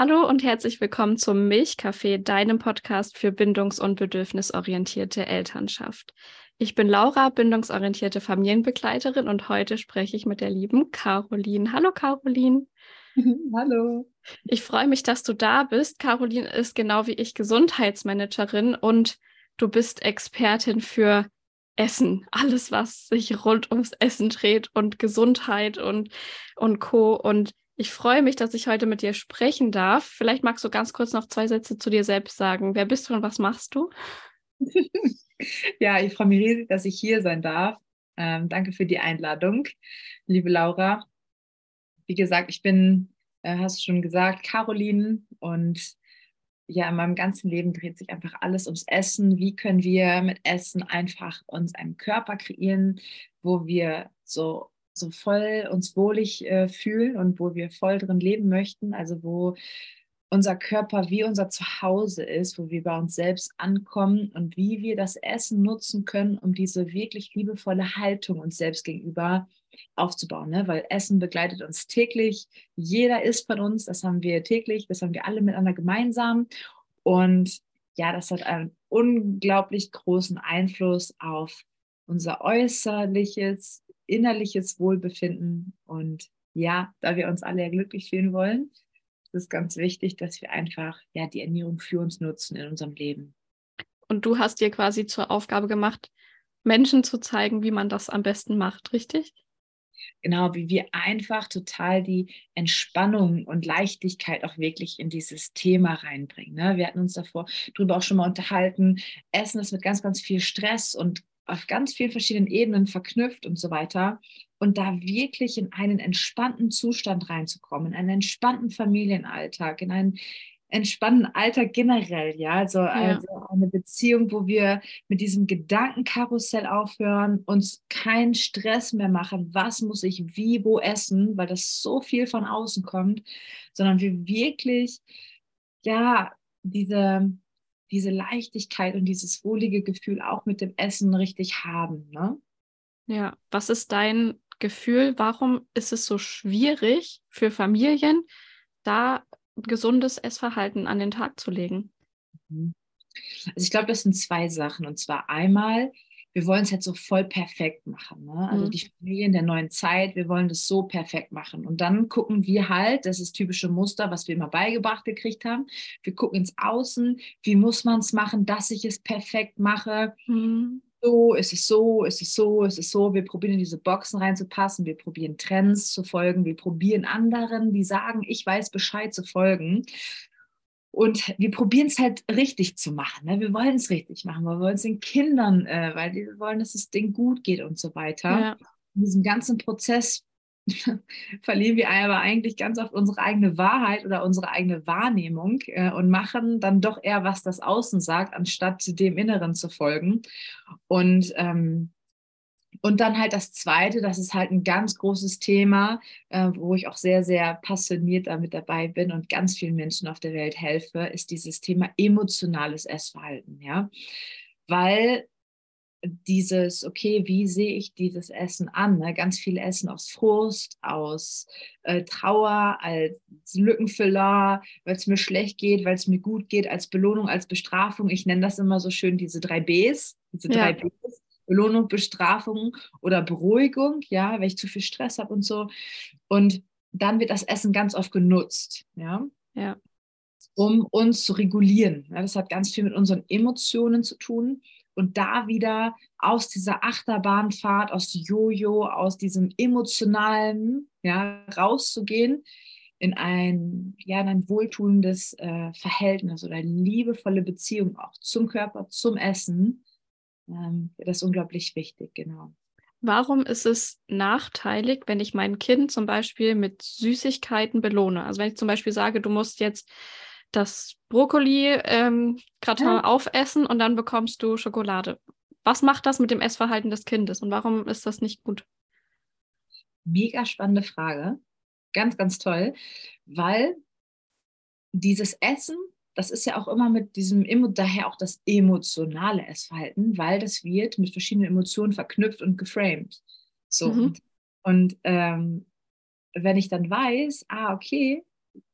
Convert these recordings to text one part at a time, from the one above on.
Hallo und herzlich willkommen zum Milchcafé, deinem Podcast für bindungs- und bedürfnisorientierte Elternschaft. Ich bin Laura, bindungsorientierte Familienbegleiterin und heute spreche ich mit der lieben Caroline. Hallo Caroline. Hallo. Ich freue mich, dass du da bist. Caroline ist genau wie ich Gesundheitsmanagerin und du bist Expertin für Essen. Alles, was sich rund ums Essen dreht und Gesundheit und, und Co. Und ich freue mich, dass ich heute mit dir sprechen darf. Vielleicht magst du ganz kurz noch zwei Sätze zu dir selbst sagen. Wer bist du und was machst du? ja, ich freue mich riesig, dass ich hier sein darf. Ähm, danke für die Einladung, liebe Laura. Wie gesagt, ich bin, äh, hast du schon gesagt, Caroline und ja, in meinem ganzen Leben dreht sich einfach alles ums Essen. Wie können wir mit Essen einfach uns einen Körper kreieren, wo wir so so voll uns wohlig äh, fühlen und wo wir voll drin leben möchten, also wo unser Körper wie unser Zuhause ist, wo wir bei uns selbst ankommen und wie wir das Essen nutzen können, um diese wirklich liebevolle Haltung uns selbst gegenüber aufzubauen. Ne? Weil Essen begleitet uns täglich. Jeder isst von uns, das haben wir täglich, das haben wir alle miteinander gemeinsam. Und ja, das hat einen unglaublich großen Einfluss auf unser äußerliches, innerliches Wohlbefinden. Und ja, da wir uns alle ja glücklich fühlen wollen, ist es ganz wichtig, dass wir einfach ja die Ernährung für uns nutzen in unserem Leben. Und du hast dir quasi zur Aufgabe gemacht, Menschen zu zeigen, wie man das am besten macht, richtig? Genau, wie wir einfach total die Entspannung und Leichtigkeit auch wirklich in dieses Thema reinbringen. Ne? Wir hatten uns davor darüber auch schon mal unterhalten. Essen ist mit ganz, ganz viel Stress und auf ganz vielen verschiedenen Ebenen verknüpft und so weiter. Und da wirklich in einen entspannten Zustand reinzukommen, in einen entspannten Familienalltag, in einen entspannten Alltag generell, ja. Also, ja. also eine Beziehung, wo wir mit diesem Gedankenkarussell aufhören, uns keinen Stress mehr machen, was muss ich wie wo essen, weil das so viel von außen kommt, sondern wir wirklich, ja, diese, diese Leichtigkeit und dieses wohlige Gefühl auch mit dem Essen richtig haben. Ne? Ja, was ist dein Gefühl? Warum ist es so schwierig für Familien, da gesundes Essverhalten an den Tag zu legen? Mhm. Also ich glaube, das sind zwei Sachen. Und zwar einmal wir wollen es halt so voll perfekt machen. Ne? Also mhm. die Familien der neuen Zeit, wir wollen das so perfekt machen. Und dann gucken wir halt, das ist typische Muster, was wir immer beigebracht gekriegt haben. Wir gucken ins Außen, wie muss man es machen, dass ich es perfekt mache. Mhm. So, ist es so, ist es so, ist es so. Wir probieren in diese Boxen reinzupassen, wir probieren Trends zu folgen, wir probieren anderen, die sagen, ich weiß Bescheid zu folgen. Und wir probieren es halt richtig zu machen. Ne? Wir wollen es richtig machen. Wir wollen es den Kindern, äh, weil wir wollen, dass es denen gut geht und so weiter. Ja. In diesem ganzen Prozess verlieren wir aber eigentlich ganz oft unsere eigene Wahrheit oder unsere eigene Wahrnehmung äh, und machen dann doch eher, was das Außen sagt, anstatt dem Inneren zu folgen. Und ähm, und dann halt das Zweite, das ist halt ein ganz großes Thema, äh, wo ich auch sehr, sehr passioniert damit dabei bin und ganz vielen Menschen auf der Welt helfe, ist dieses Thema emotionales Essverhalten. Ja? Weil dieses, okay, wie sehe ich dieses Essen an? Ne? Ganz viel Essen aus Frust, aus äh, Trauer, als Lückenfüller, weil es mir schlecht geht, weil es mir gut geht, als Belohnung, als Bestrafung. Ich nenne das immer so schön diese drei Bs, diese drei ja. Bs Belohnung, Bestrafung oder Beruhigung, ja, wenn ich zu viel Stress habe und so. Und dann wird das Essen ganz oft genutzt, ja, ja. um uns zu regulieren. Ja, das hat ganz viel mit unseren Emotionen zu tun. Und da wieder aus dieser Achterbahnfahrt, aus Jojo, aus diesem emotionalen, ja, rauszugehen in ein, ja, in ein wohltuendes äh, Verhältnis oder eine liebevolle Beziehung auch zum Körper, zum Essen, ähm, das ist unglaublich wichtig, genau. Warum ist es nachteilig, wenn ich mein Kind zum Beispiel mit Süßigkeiten belohne? Also wenn ich zum Beispiel sage, du musst jetzt das Brokkoli ähm, ja. aufessen und dann bekommst du Schokolade. Was macht das mit dem Essverhalten des Kindes und warum ist das nicht gut? Mega spannende Frage. Ganz, ganz toll, weil dieses Essen das ist ja auch immer mit diesem, daher auch das emotionale Essverhalten, weil das wird mit verschiedenen Emotionen verknüpft und geframed. So. Mhm. Und ähm, wenn ich dann weiß, ah, okay,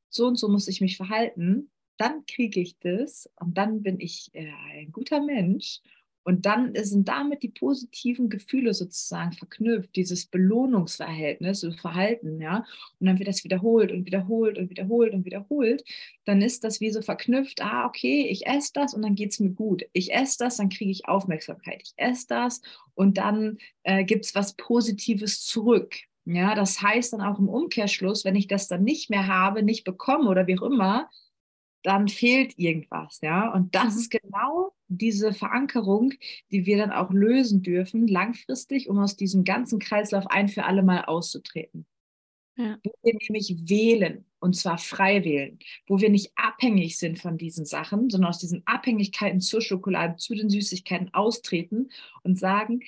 so und so muss ich mich verhalten, dann kriege ich das und dann bin ich äh, ein guter Mensch und dann sind damit die positiven Gefühle sozusagen verknüpft, dieses Belohnungsverhältnis, so Verhalten, ja. Und dann wird das wiederholt und wiederholt und wiederholt und wiederholt. Dann ist das wie so verknüpft, ah, okay, ich esse das und dann geht es mir gut. Ich esse das, dann kriege ich Aufmerksamkeit. Ich esse das und dann äh, gibt es was Positives zurück. Ja, das heißt dann auch im Umkehrschluss, wenn ich das dann nicht mehr habe, nicht bekomme oder wie auch immer, dann fehlt irgendwas, ja. Und das mhm. ist genau diese Verankerung, die wir dann auch lösen dürfen, langfristig, um aus diesem ganzen Kreislauf ein für alle Mal auszutreten. Ja. Wo wir nämlich wählen, und zwar frei wählen, wo wir nicht abhängig sind von diesen Sachen, sondern aus diesen Abhängigkeiten zur Schokolade, zu den Süßigkeiten austreten und sagen,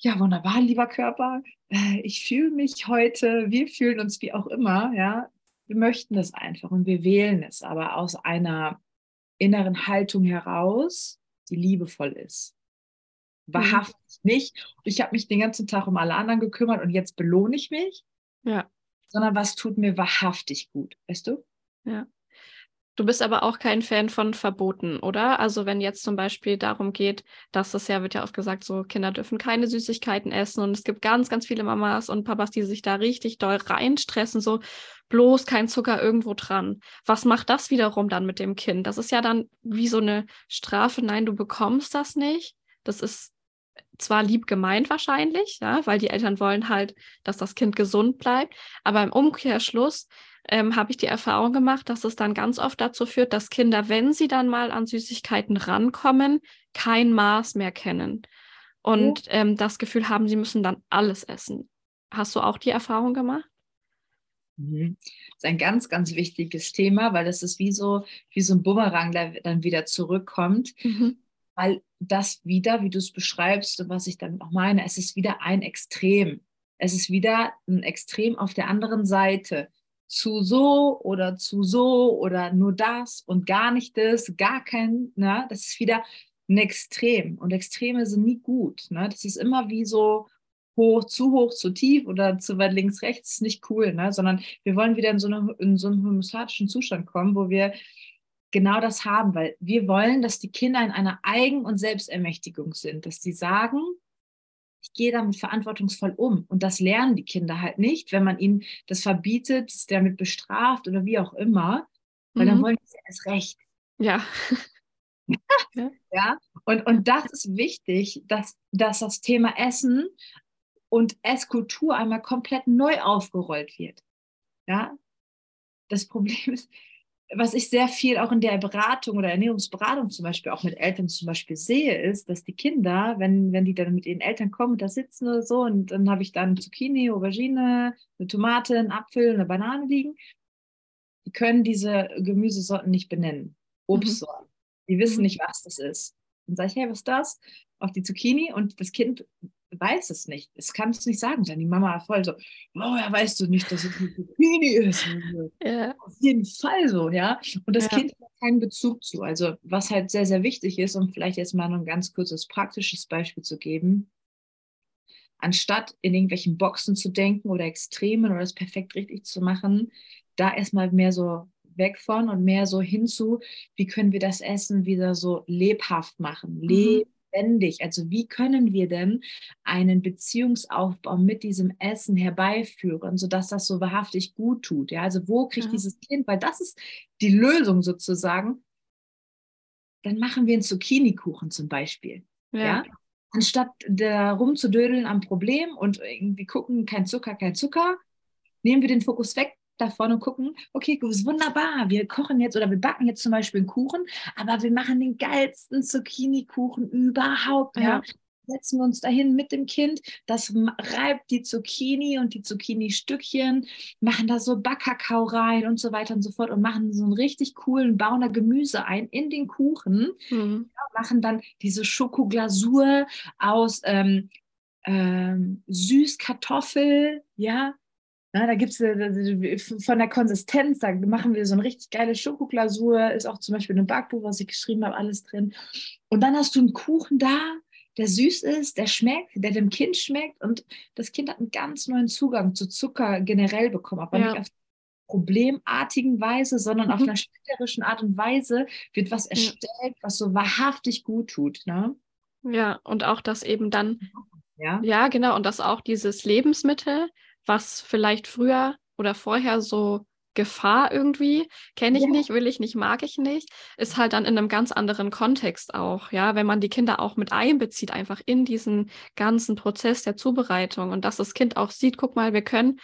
ja, wunderbar, lieber Körper, äh, ich fühle mich heute, wir fühlen uns wie auch immer, ja, wir möchten das einfach und wir wählen es, aber aus einer inneren Haltung heraus, die liebevoll ist. Wahrhaftig mhm. nicht. Ich habe mich den ganzen Tag um alle anderen gekümmert und jetzt belohne ich mich. Ja. Sondern was tut mir wahrhaftig gut, weißt du? Ja. Du bist aber auch kein Fan von Verboten, oder? Also wenn jetzt zum Beispiel darum geht, dass es ja, wird ja oft gesagt, so Kinder dürfen keine Süßigkeiten essen und es gibt ganz, ganz viele Mamas und Papas, die sich da richtig doll reinstressen, so bloß kein Zucker irgendwo dran. Was macht das wiederum dann mit dem Kind? Das ist ja dann wie so eine Strafe, nein, du bekommst das nicht. Das ist zwar lieb gemeint wahrscheinlich, ja, weil die Eltern wollen halt, dass das Kind gesund bleibt, aber im Umkehrschluss ähm, habe ich die Erfahrung gemacht, dass es dann ganz oft dazu führt, dass Kinder, wenn sie dann mal an Süßigkeiten rankommen, kein Maß mehr kennen und ja. ähm, das Gefühl haben, sie müssen dann alles essen. Hast du auch die Erfahrung gemacht? Mhm. Das ist ein ganz, ganz wichtiges Thema, weil das ist wie so, wie so ein Bumerang, der dann wieder zurückkommt. Mhm. Weil das wieder, wie du es beschreibst und was ich damit auch meine, es ist wieder ein Extrem. Es ist wieder ein Extrem auf der anderen Seite zu so oder zu so oder nur das und gar nicht das, gar kein, ne? das ist wieder ein Extrem und Extreme sind nie gut. Ne? Das ist immer wie so hoch, zu hoch, zu tief oder zu weit links, rechts, ist nicht cool, ne? sondern wir wollen wieder in so, eine, in so einen homöopathischen Zustand kommen, wo wir genau das haben, weil wir wollen, dass die Kinder in einer Eigen- und Selbstermächtigung sind, dass sie sagen, ich gehe damit verantwortungsvoll um. Und das lernen die Kinder halt nicht, wenn man ihnen das verbietet, damit bestraft oder wie auch immer, weil mhm. dann wollen sie erst recht. Ja. ja. Und, und das ist wichtig, dass, dass das Thema Essen und Esskultur einmal komplett neu aufgerollt wird. Ja. Das Problem ist, was ich sehr viel auch in der Beratung oder Ernährungsberatung zum Beispiel auch mit Eltern zum Beispiel sehe, ist, dass die Kinder, wenn, wenn die dann mit ihren Eltern kommen, da sitzen oder so und dann habe ich dann Zucchini, Aubergine, eine Tomate, einen Apfel, eine Banane liegen, die können diese Gemüsesorten nicht benennen. Obstsorten. Mhm. Die wissen mhm. nicht, was das ist. Dann sage ich, hey, was ist das? Auf die Zucchini und das Kind weiß es nicht. Es kann es nicht sagen. Dann die Mama voll so, woher weißt du nicht, dass es eine Zucchini ist? Ja. Auf jeden Fall so, ja. Und das ja. Kind hat keinen Bezug zu. Also was halt sehr, sehr wichtig ist, um vielleicht jetzt mal ein ganz kurzes praktisches Beispiel zu geben, anstatt in irgendwelchen Boxen zu denken oder Extremen oder es perfekt richtig zu machen, da erstmal mehr so weg von und mehr so hinzu, wie können wir das Essen wieder so lebhaft machen, mhm lebendig. Also wie können wir denn einen Beziehungsaufbau mit diesem Essen herbeiführen, sodass das so wahrhaftig gut tut? Ja, also wo kriegt ja. dieses Kind, weil das ist die Lösung sozusagen. Dann machen wir einen Zucchini-Kuchen zum Beispiel. ja? ja? Anstatt da rumzudödeln am Problem und irgendwie gucken, kein Zucker, kein Zucker, nehmen wir den Fokus weg da vorne und gucken, okay, ist wunderbar, wir kochen jetzt oder wir backen jetzt zum Beispiel einen Kuchen, aber wir machen den geilsten Zucchini-Kuchen überhaupt. Ja. ja. Setzen wir uns dahin mit dem Kind, das reibt die Zucchini und die Zucchini-Stückchen, machen da so Backkakao rein und so weiter und so fort und machen so einen richtig coolen, bauen da Gemüse ein in den Kuchen, mhm. ja, machen dann diese Schokoglasur aus ähm, ähm, Süßkartoffel, ja, na, da gibt es äh, von der Konsistenz, da machen wir so eine richtig geile Schokoglasur, ist auch zum Beispiel ein Backbuch, was ich geschrieben habe, alles drin. Und dann hast du einen Kuchen da, der süß ist, der schmeckt, der dem Kind schmeckt und das Kind hat einen ganz neuen Zugang zu Zucker generell bekommen, aber ja. nicht auf problemartigen Weise, sondern mhm. auf einer spielerischen Art und Weise wird was erstellt, was so wahrhaftig gut tut. Ne? Ja, und auch das eben dann, ja. ja, genau, und dass auch dieses Lebensmittel, was vielleicht früher oder vorher so Gefahr irgendwie, kenne ich ja. nicht, will ich nicht, mag ich nicht, ist halt dann in einem ganz anderen Kontext auch, ja, wenn man die Kinder auch mit einbezieht, einfach in diesen ganzen Prozess der Zubereitung und dass das Kind auch sieht, guck mal, wir können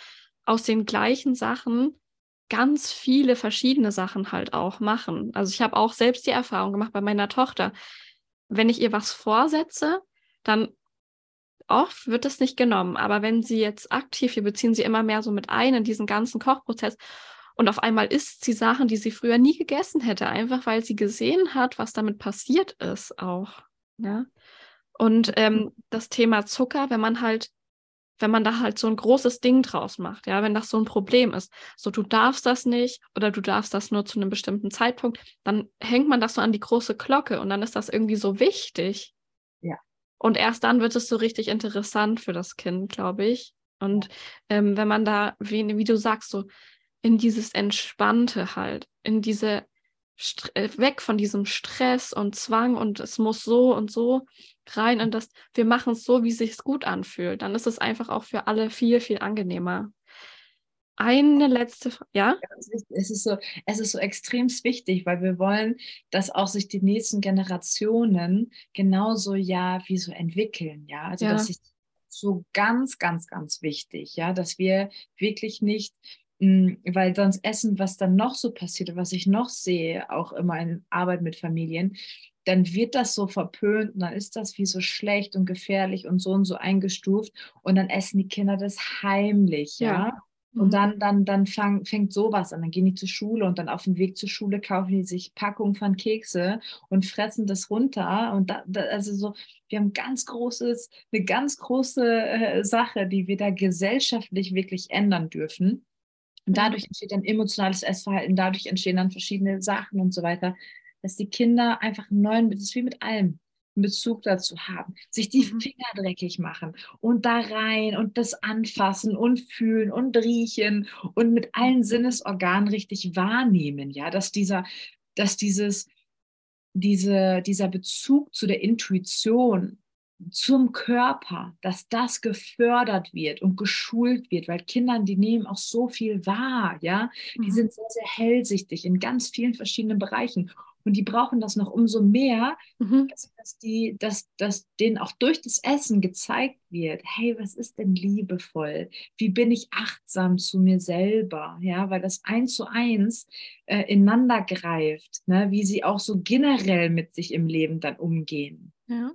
aus den gleichen Sachen ganz viele verschiedene Sachen halt auch machen. Also ich habe auch selbst die Erfahrung gemacht bei meiner Tochter, wenn ich ihr was vorsetze, dann oft wird es nicht genommen. Aber wenn sie jetzt aktiv, wir beziehen sie immer mehr so mit ein in diesen ganzen Kochprozess und auf einmal isst sie Sachen, die sie früher nie gegessen hätte, einfach weil sie gesehen hat, was damit passiert ist auch. Ja? Und ähm, mhm. das Thema Zucker, wenn man halt, wenn man da halt so ein großes Ding draus macht, ja, wenn das so ein Problem ist, so du darfst das nicht oder du darfst das nur zu einem bestimmten Zeitpunkt, dann hängt man das so an die große Glocke und dann ist das irgendwie so wichtig. Und erst dann wird es so richtig interessant für das Kind, glaube ich. Und ähm, wenn man da, wie, wie du sagst, so in dieses Entspannte halt, in diese äh, weg von diesem Stress und Zwang und es muss so und so rein in das, wir machen es so, wie es sich gut anfühlt. Dann ist es einfach auch für alle viel, viel angenehmer. Eine letzte Frage, ja? Es ist, so, es ist so extrem wichtig, weil wir wollen, dass auch sich die nächsten Generationen genauso ja wie so entwickeln, ja. Also ja. das ist so ganz, ganz, ganz wichtig, ja, dass wir wirklich nicht hm, weil sonst Essen, was dann noch so passiert, was ich noch sehe, auch immer in Arbeit mit Familien, dann wird das so verpönt und dann ist das wie so schlecht und gefährlich und so und so eingestuft und dann essen die Kinder das heimlich, ja. ja? Und mhm. dann, dann, dann fang, fängt sowas an. Dann gehen die zur Schule und dann auf dem Weg zur Schule kaufen die sich Packungen von Kekse und fressen das runter. Und da, da also so, wir haben ganz großes, eine ganz große äh, Sache, die wir da gesellschaftlich wirklich ändern dürfen. Und dadurch entsteht ein emotionales Essverhalten, dadurch entstehen dann verschiedene Sachen und so weiter, dass die Kinder einfach einen neuen, das ist wie mit allem, Bezug dazu haben, sich die mhm. Finger dreckig machen und da rein und das anfassen und fühlen und riechen und mit allen Sinnesorganen richtig wahrnehmen, ja, dass dieser, dass dieses, diese, dieser Bezug zu der Intuition zum Körper, dass das gefördert wird und geschult wird, weil Kinder, die nehmen auch so viel wahr, ja, die mhm. sind sehr, sehr hellsichtig in ganz vielen verschiedenen Bereichen und die brauchen das noch umso mehr, mhm. dass, die, dass, dass denen auch durch das Essen gezeigt wird, hey, was ist denn liebevoll? Wie bin ich achtsam zu mir selber? Ja, weil das eins zu eins äh, ineinander greift, ne? wie sie auch so generell mit sich im Leben dann umgehen. Ja.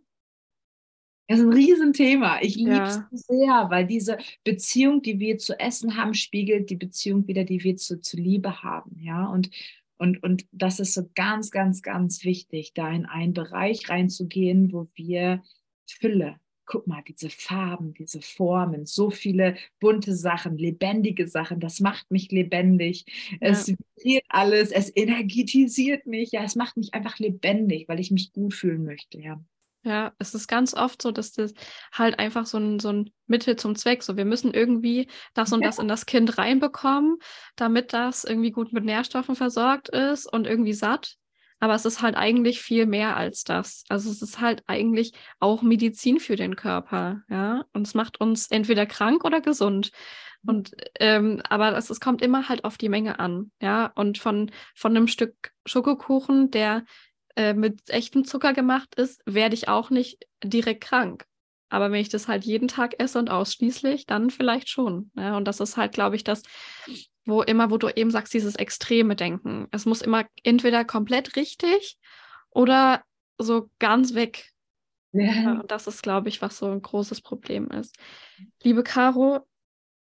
Das ist ein Riesenthema. Ich liebe es sehr, weil diese Beziehung, die wir zu Essen haben, spiegelt die Beziehung wieder, die wir zu, zu Liebe haben. Ja, und, und, und das ist so ganz, ganz, ganz wichtig, da in einen Bereich reinzugehen, wo wir Fülle, guck mal, diese Farben, diese Formen, so viele bunte Sachen, lebendige Sachen, das macht mich lebendig. Ja. Es vibriert alles, es energetisiert mich, ja, es macht mich einfach lebendig, weil ich mich gut fühlen möchte, ja. Ja, es ist ganz oft so, dass das halt einfach so ein, so ein Mittel zum Zweck, so wir müssen irgendwie das und ja. das in das Kind reinbekommen, damit das irgendwie gut mit Nährstoffen versorgt ist und irgendwie satt. Aber es ist halt eigentlich viel mehr als das. Also es ist halt eigentlich auch Medizin für den Körper, ja. Und es macht uns entweder krank oder gesund. Mhm. Und ähm, aber es, es kommt immer halt auf die Menge an, ja. Und von, von einem Stück Schokokuchen, der äh, mit echtem Zucker gemacht ist, werde ich auch nicht direkt krank. Aber wenn ich das halt jeden Tag esse und ausschließlich, dann vielleicht schon. Ja? Und das ist halt, glaube ich, das, wo immer, wo du eben sagst, dieses extreme Denken. Es muss immer entweder komplett richtig oder so ganz weg. Ja. ja und das ist, glaube ich, was so ein großes Problem ist. Liebe Caro,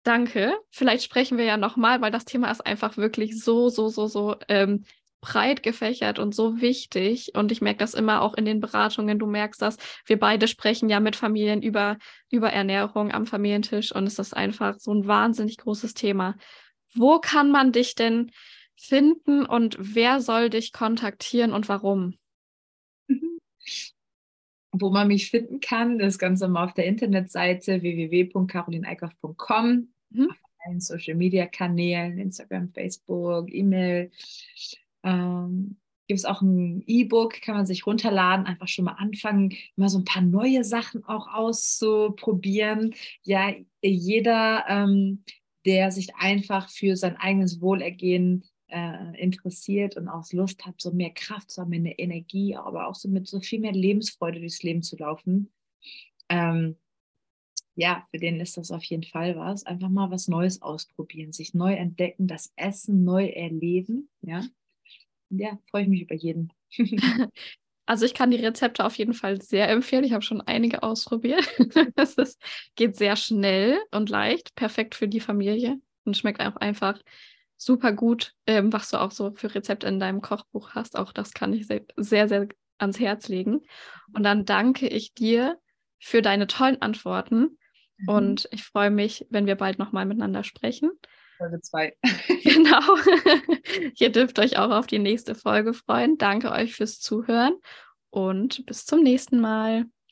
danke. Vielleicht sprechen wir ja nochmal, weil das Thema ist einfach wirklich so, so, so, so ähm, breit gefächert und so wichtig. Und ich merke das immer auch in den Beratungen. Du merkst das. Wir beide sprechen ja mit Familien über, über Ernährung am Familientisch und es ist einfach so ein wahnsinnig großes Thema. Wo kann man dich denn finden und wer soll dich kontaktieren und warum? Wo man mich finden kann, das Ganze mal auf der Internetseite www.carolineikoff.com. Mhm allen Social Media Kanälen, Instagram, Facebook, E-Mail. Ähm, gibt es auch ein E-Book, kann man sich runterladen, einfach schon mal anfangen, mal so ein paar neue Sachen auch auszuprobieren. Ja, jeder, ähm, der sich einfach für sein eigenes Wohlergehen äh, interessiert und auch Lust hat, so mehr Kraft zu haben, mehr Energie, aber auch so mit so viel mehr Lebensfreude durchs Leben zu laufen. Ähm, ja, für den ist das auf jeden Fall was. Einfach mal was Neues ausprobieren, sich neu entdecken, das Essen neu erleben. Ja, ja, freue ich mich über jeden. Also ich kann die Rezepte auf jeden Fall sehr empfehlen. Ich habe schon einige ausprobiert. es ist, geht sehr schnell und leicht, perfekt für die Familie und schmeckt auch einfach super gut, ähm, was du auch so für Rezepte in deinem Kochbuch hast. Auch das kann ich sehr, sehr, sehr ans Herz legen. Und dann danke ich dir für deine tollen Antworten. Mhm. Und ich freue mich, wenn wir bald nochmal miteinander sprechen. Folge 2. genau. Ihr dürft euch auch auf die nächste Folge freuen. Danke euch fürs Zuhören und bis zum nächsten Mal.